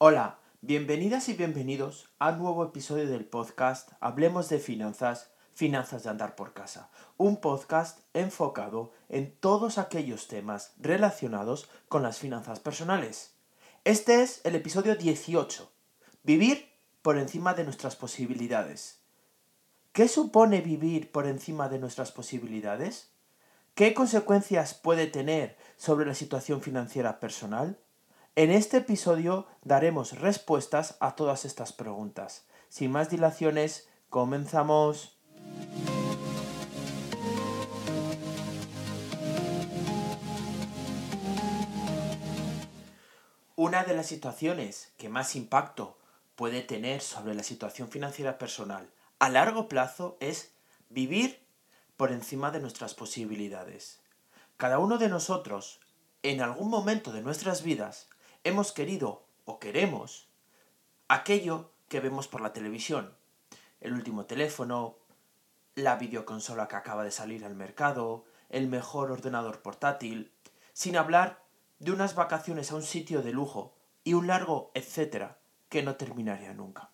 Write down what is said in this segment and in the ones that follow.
Hola, bienvenidas y bienvenidos a un nuevo episodio del podcast Hablemos de Finanzas, Finanzas de Andar por Casa, un podcast enfocado en todos aquellos temas relacionados con las finanzas personales. Este es el episodio 18, Vivir por encima de nuestras posibilidades. ¿Qué supone vivir por encima de nuestras posibilidades? ¿Qué consecuencias puede tener sobre la situación financiera personal? En este episodio daremos respuestas a todas estas preguntas. Sin más dilaciones, comenzamos. Una de las situaciones que más impacto puede tener sobre la situación financiera personal a largo plazo es vivir por encima de nuestras posibilidades. Cada uno de nosotros, en algún momento de nuestras vidas, hemos querido o queremos aquello que vemos por la televisión. El último teléfono, la videoconsola que acaba de salir al mercado, el mejor ordenador portátil, sin hablar de unas vacaciones a un sitio de lujo y un largo etcétera que no terminaría nunca.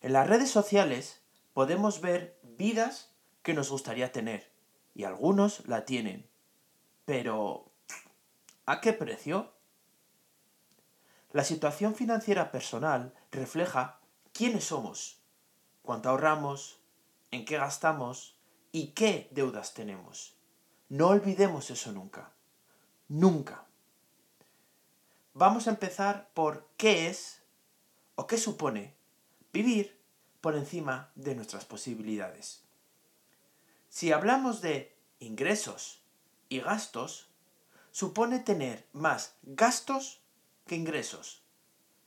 En las redes sociales podemos ver vidas que nos gustaría tener. Y algunos la tienen. Pero, ¿a qué precio? La situación financiera personal refleja quiénes somos, cuánto ahorramos, en qué gastamos y qué deudas tenemos. No olvidemos eso nunca. Nunca. Vamos a empezar por qué es o qué supone vivir por encima de nuestras posibilidades. Si hablamos de ingresos y gastos, supone tener más gastos que ingresos,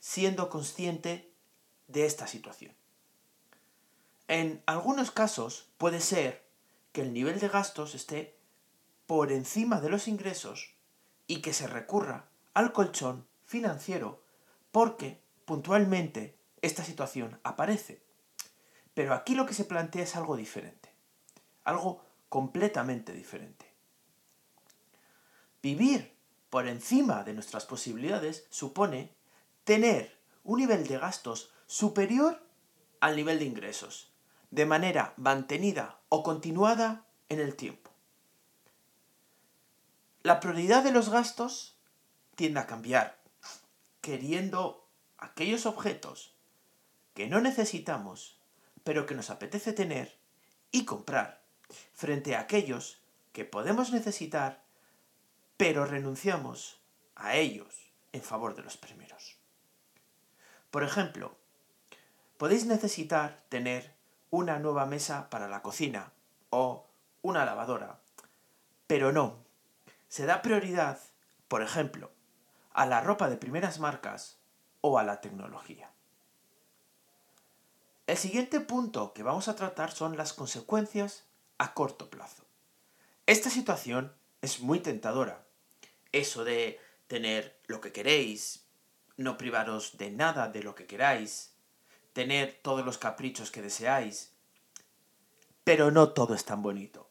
siendo consciente de esta situación. En algunos casos puede ser que el nivel de gastos esté por encima de los ingresos y que se recurra al colchón financiero porque puntualmente esta situación aparece. Pero aquí lo que se plantea es algo diferente algo completamente diferente. Vivir por encima de nuestras posibilidades supone tener un nivel de gastos superior al nivel de ingresos, de manera mantenida o continuada en el tiempo. La prioridad de los gastos tiende a cambiar, queriendo aquellos objetos que no necesitamos, pero que nos apetece tener y comprar frente a aquellos que podemos necesitar, pero renunciamos a ellos en favor de los primeros. Por ejemplo, podéis necesitar tener una nueva mesa para la cocina o una lavadora, pero no, se da prioridad, por ejemplo, a la ropa de primeras marcas o a la tecnología. El siguiente punto que vamos a tratar son las consecuencias a corto plazo. Esta situación es muy tentadora. Eso de tener lo que queréis, no privaros de nada de lo que queráis, tener todos los caprichos que deseáis. Pero no todo es tan bonito.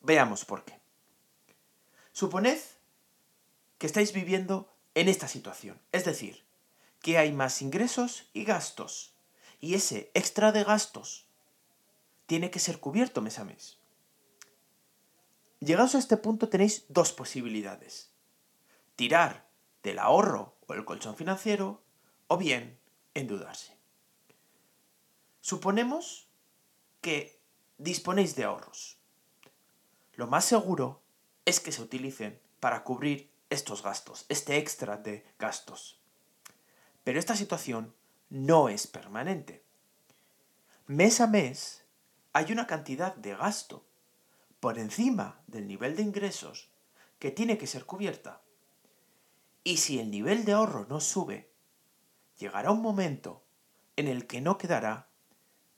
Veamos por qué. Suponed que estáis viviendo en esta situación, es decir, que hay más ingresos y gastos, y ese extra de gastos tiene que ser cubierto mes a mes. Llegados a este punto tenéis dos posibilidades. Tirar del ahorro o el colchón financiero o bien endeudarse. Suponemos que disponéis de ahorros. Lo más seguro es que se utilicen para cubrir estos gastos, este extra de gastos. Pero esta situación no es permanente. Mes a mes hay una cantidad de gasto por encima del nivel de ingresos que tiene que ser cubierta. Y si el nivel de ahorro no sube, llegará un momento en el que no quedará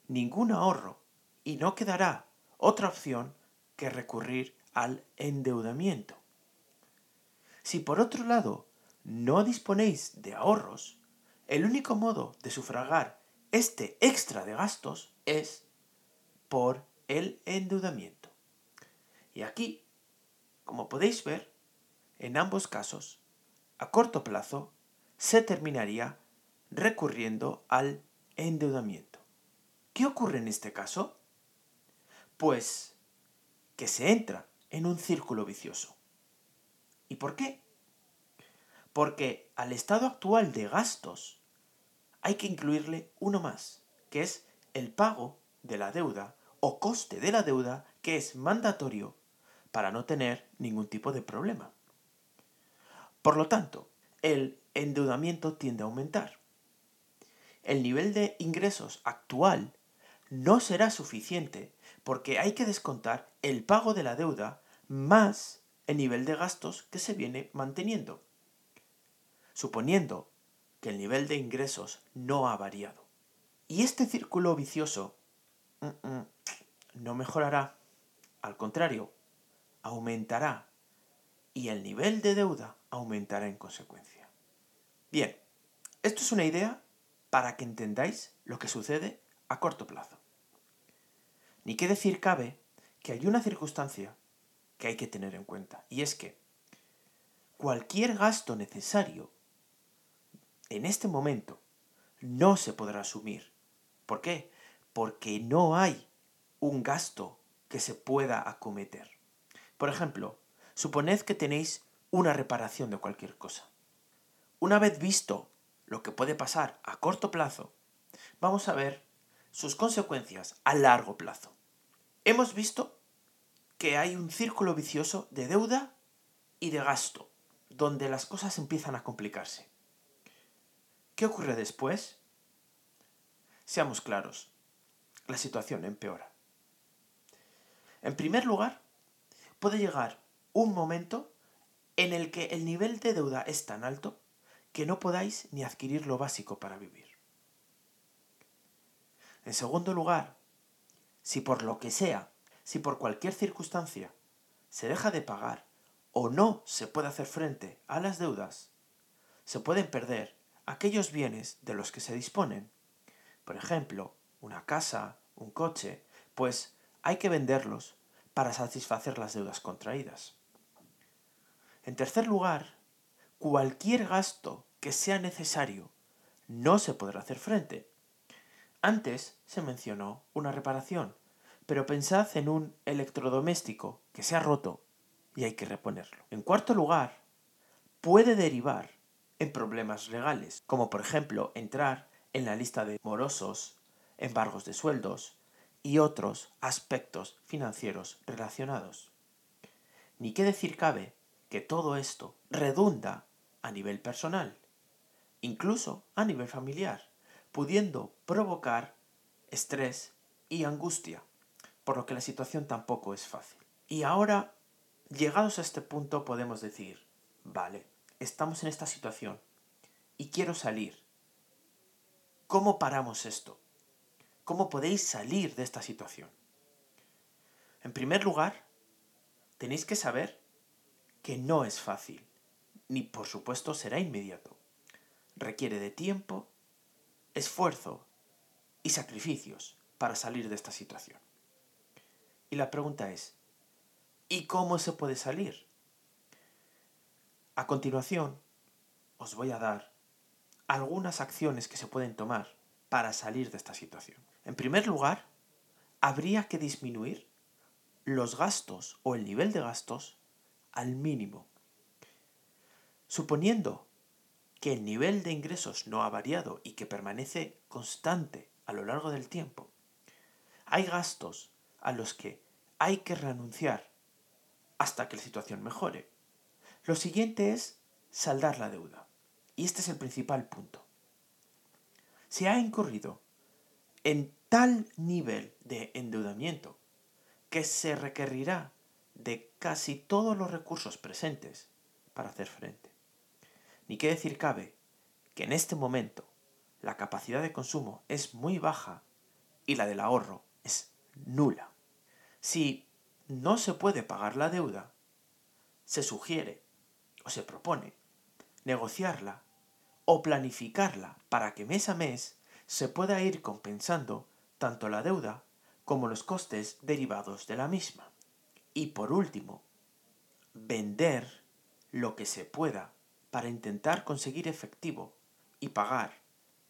ningún ahorro y no quedará otra opción que recurrir al endeudamiento. Si por otro lado no disponéis de ahorros, el único modo de sufragar este extra de gastos es por el endeudamiento. Y aquí, como podéis ver, en ambos casos, a corto plazo, se terminaría recurriendo al endeudamiento. ¿Qué ocurre en este caso? Pues que se entra en un círculo vicioso. ¿Y por qué? Porque al estado actual de gastos hay que incluirle uno más, que es el pago de la deuda o coste de la deuda que es mandatorio para no tener ningún tipo de problema. Por lo tanto, el endeudamiento tiende a aumentar. El nivel de ingresos actual no será suficiente porque hay que descontar el pago de la deuda más el nivel de gastos que se viene manteniendo, suponiendo que el nivel de ingresos no ha variado. Y este círculo vicioso mm, mm, no mejorará, al contrario, aumentará y el nivel de deuda aumentará en consecuencia. Bien, esto es una idea para que entendáis lo que sucede a corto plazo. Ni qué decir cabe que hay una circunstancia que hay que tener en cuenta, y es que cualquier gasto necesario en este momento no se podrá asumir. ¿Por qué? Porque no hay un gasto que se pueda acometer. Por ejemplo, suponed que tenéis una reparación de cualquier cosa. Una vez visto lo que puede pasar a corto plazo, vamos a ver sus consecuencias a largo plazo. Hemos visto que hay un círculo vicioso de deuda y de gasto, donde las cosas empiezan a complicarse. ¿Qué ocurre después? Seamos claros, la situación empeora. En primer lugar, puede llegar un momento en el que el nivel de deuda es tan alto que no podáis ni adquirir lo básico para vivir. En segundo lugar, si por lo que sea, si por cualquier circunstancia se deja de pagar o no se puede hacer frente a las deudas, se pueden perder aquellos bienes de los que se disponen. Por ejemplo, una casa, un coche, pues hay que venderlos para satisfacer las deudas contraídas. En tercer lugar, cualquier gasto que sea necesario no se podrá hacer frente. Antes se mencionó una reparación, pero pensad en un electrodoméstico que se ha roto y hay que reponerlo. En cuarto lugar, puede derivar en problemas legales, como por ejemplo entrar en la lista de morosos, embargos de sueldos y otros aspectos financieros relacionados. Ni qué decir cabe que todo esto redunda a nivel personal, incluso a nivel familiar, pudiendo provocar estrés y angustia, por lo que la situación tampoco es fácil. Y ahora, llegados a este punto, podemos decir, vale, estamos en esta situación y quiero salir. ¿Cómo paramos esto? ¿Cómo podéis salir de esta situación? En primer lugar, tenéis que saber que no es fácil, ni por supuesto será inmediato. Requiere de tiempo, esfuerzo y sacrificios para salir de esta situación. Y la pregunta es, ¿y cómo se puede salir? A continuación, os voy a dar algunas acciones que se pueden tomar para salir de esta situación. En primer lugar, habría que disminuir los gastos o el nivel de gastos al mínimo. Suponiendo que el nivel de ingresos no ha variado y que permanece constante a lo largo del tiempo, hay gastos a los que hay que renunciar hasta que la situación mejore. Lo siguiente es saldar la deuda. Y este es el principal punto. Se ha incurrido en tal nivel de endeudamiento que se requerirá de casi todos los recursos presentes para hacer frente. Ni qué decir cabe que en este momento la capacidad de consumo es muy baja y la del ahorro es nula. Si no se puede pagar la deuda, se sugiere o se propone negociarla o planificarla para que mes a mes se pueda ir compensando tanto la deuda como los costes derivados de la misma. Y por último, vender lo que se pueda para intentar conseguir efectivo y pagar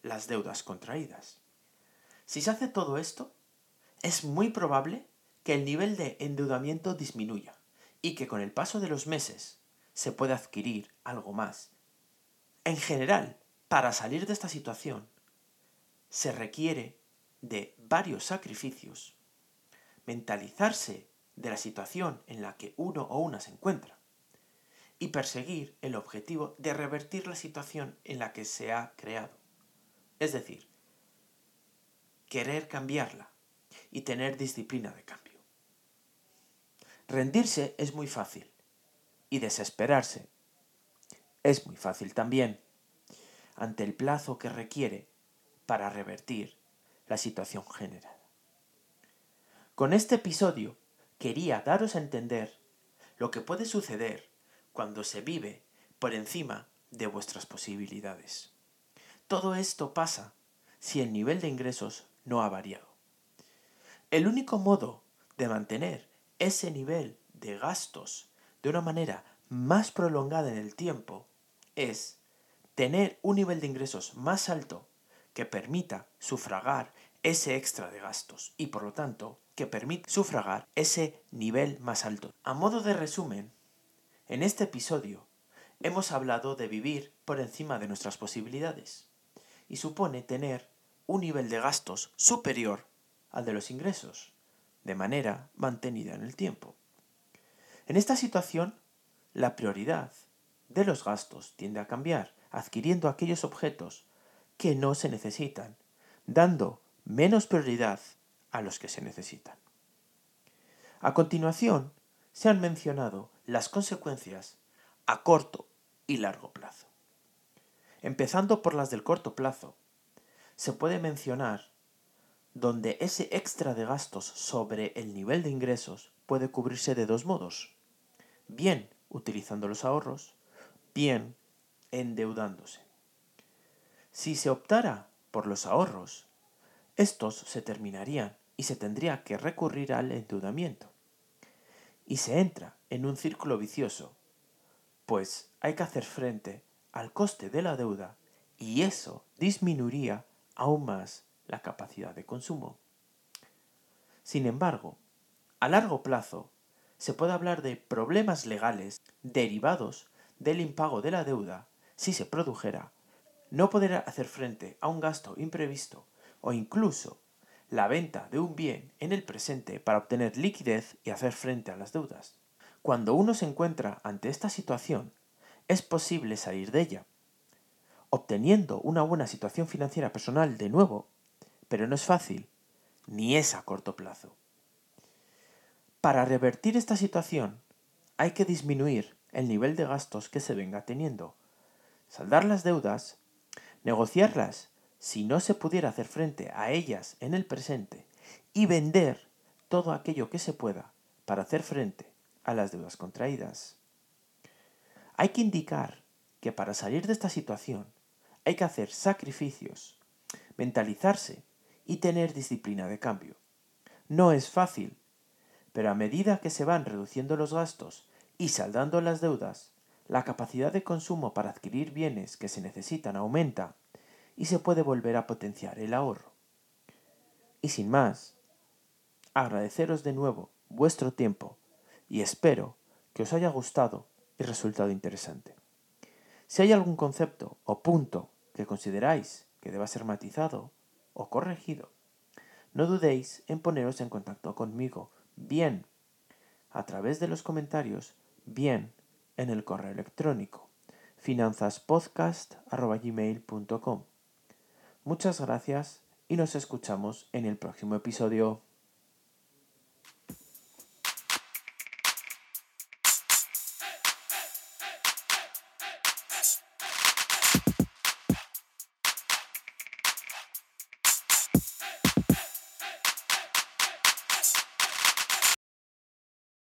las deudas contraídas. Si se hace todo esto, es muy probable que el nivel de endeudamiento disminuya y que con el paso de los meses se pueda adquirir algo más. En general, para salir de esta situación, se requiere de varios sacrificios, mentalizarse de la situación en la que uno o una se encuentra y perseguir el objetivo de revertir la situación en la que se ha creado. Es decir, querer cambiarla y tener disciplina de cambio. Rendirse es muy fácil y desesperarse es muy fácil también ante el plazo que requiere para revertir la situación general. Con este episodio quería daros a entender lo que puede suceder cuando se vive por encima de vuestras posibilidades. Todo esto pasa si el nivel de ingresos no ha variado. El único modo de mantener ese nivel de gastos de una manera más prolongada en el tiempo es tener un nivel de ingresos más alto que permita sufragar ese extra de gastos y por lo tanto que permita sufragar ese nivel más alto. A modo de resumen, en este episodio hemos hablado de vivir por encima de nuestras posibilidades y supone tener un nivel de gastos superior al de los ingresos, de manera mantenida en el tiempo. En esta situación, la prioridad de los gastos tiende a cambiar, adquiriendo aquellos objetos que no se necesitan, dando menos prioridad a los que se necesitan. A continuación, se han mencionado las consecuencias a corto y largo plazo. Empezando por las del corto plazo, se puede mencionar donde ese extra de gastos sobre el nivel de ingresos puede cubrirse de dos modos. Bien utilizando los ahorros, bien endeudándose. Si se optara por los ahorros, estos se terminarían y se tendría que recurrir al endeudamiento. Y se entra en un círculo vicioso, pues hay que hacer frente al coste de la deuda y eso disminuiría aún más la capacidad de consumo. Sin embargo, a largo plazo, se puede hablar de problemas legales derivados del impago de la deuda si se produjera, no poder hacer frente a un gasto imprevisto o incluso la venta de un bien en el presente para obtener liquidez y hacer frente a las deudas. Cuando uno se encuentra ante esta situación, es posible salir de ella, obteniendo una buena situación financiera personal de nuevo, pero no es fácil, ni es a corto plazo. Para revertir esta situación, hay que disminuir el nivel de gastos que se venga teniendo, saldar las deudas, negociarlas si no se pudiera hacer frente a ellas en el presente y vender todo aquello que se pueda para hacer frente a las deudas contraídas. Hay que indicar que para salir de esta situación hay que hacer sacrificios, mentalizarse y tener disciplina de cambio. No es fácil, pero a medida que se van reduciendo los gastos y saldando las deudas, la capacidad de consumo para adquirir bienes que se necesitan aumenta y se puede volver a potenciar el ahorro. Y sin más, agradeceros de nuevo vuestro tiempo y espero que os haya gustado y resultado interesante. Si hay algún concepto o punto que consideráis que deba ser matizado o corregido, no dudéis en poneros en contacto conmigo, bien a través de los comentarios, bien en el correo electrónico finanzaspodcast.gmail.com. Muchas gracias y nos escuchamos en el próximo episodio.